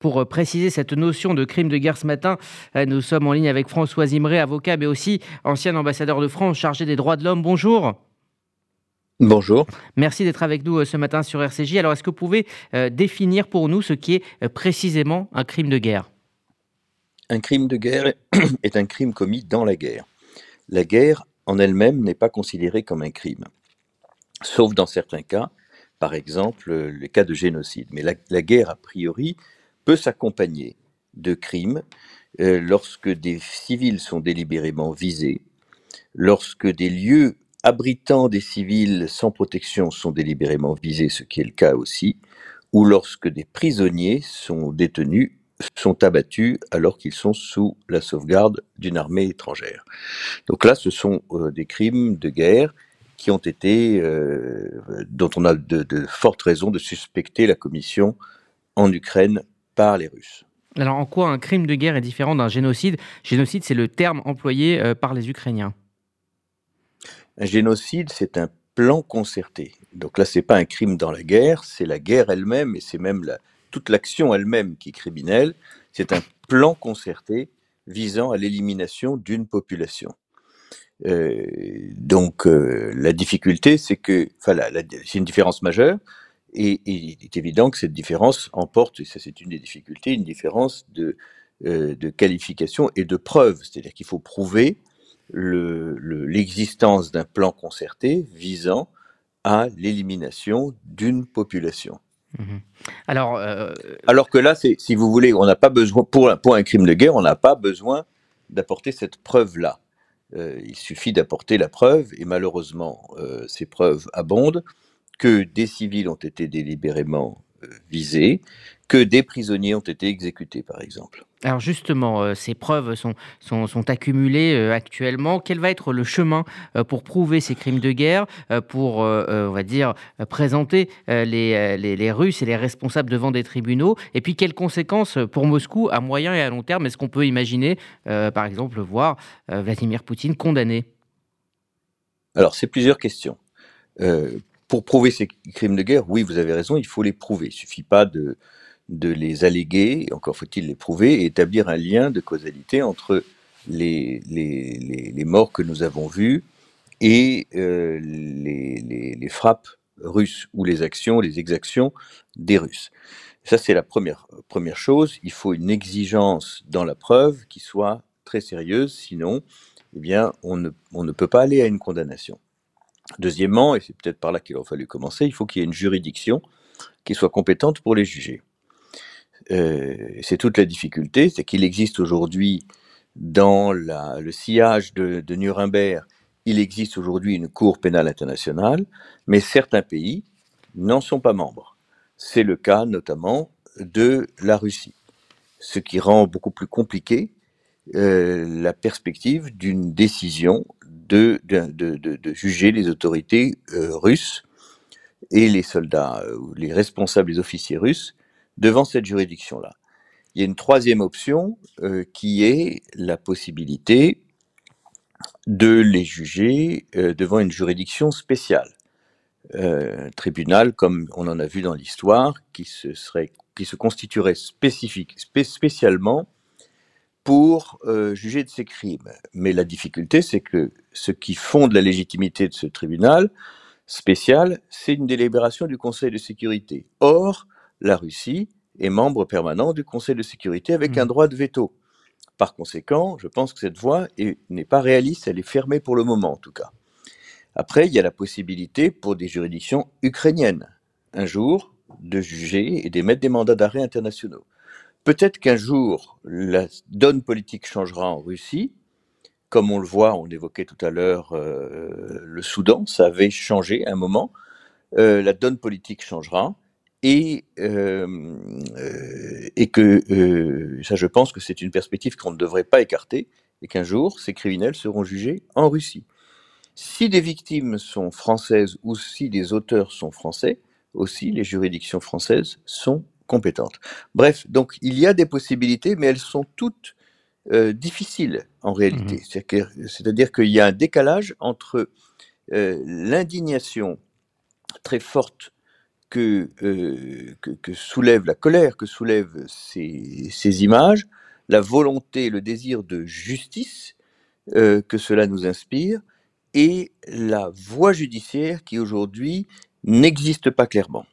Pour préciser cette notion de crime de guerre ce matin, nous sommes en ligne avec François Imré, avocat, mais aussi ancien ambassadeur de France chargé des droits de l'homme. Bonjour. Bonjour. Merci d'être avec nous ce matin sur RCJ. Alors, est-ce que vous pouvez définir pour nous ce qui est précisément un crime de guerre? Un crime de guerre est un crime commis dans la guerre. La guerre en elle-même n'est pas considérée comme un crime, sauf dans certains cas, par exemple le cas de génocide. Mais la, guerre, a priori, peut s'accompagner de crimes euh, lorsque des civils sont délibérément visés, lorsque des lieux abritant des civils sans protection sont délibérément visés, ce qui est le cas aussi, ou lorsque des prisonniers sont détenus sont abattus alors qu'ils sont sous la sauvegarde d'une armée étrangère. Donc là, ce sont euh, des crimes de guerre qui ont été, euh, dont on a de, fortes raisons de suspecter la commission en Ukraine par les Russes. Alors en quoi un crime de guerre est différent d'un génocide? Génocide, c'est le terme employé euh, par les Ukrainiens. Un génocide, c'est un plan concerté. Donc là, c'est pas un crime dans la guerre, c'est la guerre elle-même et c'est même la, toute l'action elle-même qui est criminelle, c'est un plan concerté visant à l'élimination d'une population. Euh, donc euh, la difficulté, c'est que, enfin, c'est une différence majeure, et, il est évident que cette différence emporte, et ça c'est une des difficultés, une différence de, euh, de qualification et de preuve. C'est-à-dire qu'il faut prouver l'existence le, d'un plan concerté visant à l'élimination d'une population. Mmh Alors, euh, Alors que là, si vous voulez, on n'a pas besoin, pour, pour un crime de guerre, on n'a pas besoin d'apporter cette preuve-là. Euh, il suffit d'apporter la preuve, et malheureusement, ces preuves abondent, que des civils ont été délibérément visés, que des prisonniers ont été exécutés, par exemple. Alors justement, euh, ces preuves sont, sont, accumulées euh, actuellement. Quel va être le chemin euh, pour prouver ces crimes de guerre, pour, on va dire, présenter les, les, Russes et les responsables devant des tribunaux? Et puis, quelles conséquences pour Moscou à moyen et à long terme Est-ce qu'on peut imaginer, par exemple, voir Vladimir Poutine condamné? Alors, c'est plusieurs questions pour prouver ces crimes de guerre, oui, vous avez raison, il faut les prouver. Il ne suffit pas de, de les alléguer, encore faut-il les prouver, et établir un lien de causalité entre les, les, les, morts que nous avons vus et euh, les, frappes russes ou les actions, les exactions des Russes. Ça, c'est la première, première chose. Il faut une exigence dans la preuve qui soit très sérieuse, sinon, eh bien, on ne, on ne peut pas aller à une condamnation. Deuxièmement, et c'est peut-être par là qu'il aurait fallu commencer, il faut qu'il y ait une juridiction qui soit compétente pour les juger. Euh, c'est toute la difficulté, c'est qu'il existe aujourd'hui dans le sillage de, Nuremberg, il existe aujourd'hui une Cour pénale internationale, mais certains pays n'en sont pas membres. C'est le cas notamment de la Russie, ce qui rend beaucoup plus compliqué euh, la perspective d'une décision de, juger les autorités euh, russes et les soldats, euh, les responsables, les officiers russes, devant cette juridiction-là. Il y a une troisième option qui est la possibilité de les juger devant une juridiction spéciale. un tribunal, comme on en a vu dans l'histoire, qui se, qui se constituerait spécifique, spécialement pour euh, juger de ces crimes. Mais la difficulté, c'est que ce qui fonde la légitimité de ce tribunal spécial, c'est une délibération du Conseil de sécurité. Or, la Russie est membre permanent du Conseil de sécurité avec un mmh. droit de veto. Par conséquent, je pense que cette voie n'est pas réaliste, elle est fermée pour le moment en tout cas. Après, il y a la possibilité pour des juridictions ukrainiennes, un jour, de juger et d'émettre des mandats d'arrêt internationaux. Peut-être qu'un jour, la donne politique changera en Russie. Comme on le voit, on évoquait tout à l'heure euh, le Soudan, ça avait changé à un moment. Euh, la donne politique changera et, euh, et que ça, je pense que c'est une perspective qu'on ne devrait pas écarter et qu'un jour, ces criminels seront jugés en Russie. Si des victimes sont françaises ou si des auteurs sont français, aussi les juridictions françaises sont compétente. Bref, donc il y a des possibilités, mais elles sont toutes euh, difficiles en réalité. Mmh c'est-à-dire qu'il y a un décalage entre euh, l'indignation très forte que, euh, que, que soulève la colère, que soulèvent ces, ces images, la volonté, le désir de justice que cela nous inspire, et la voie judiciaire qui aujourd'hui n'existe pas clairement.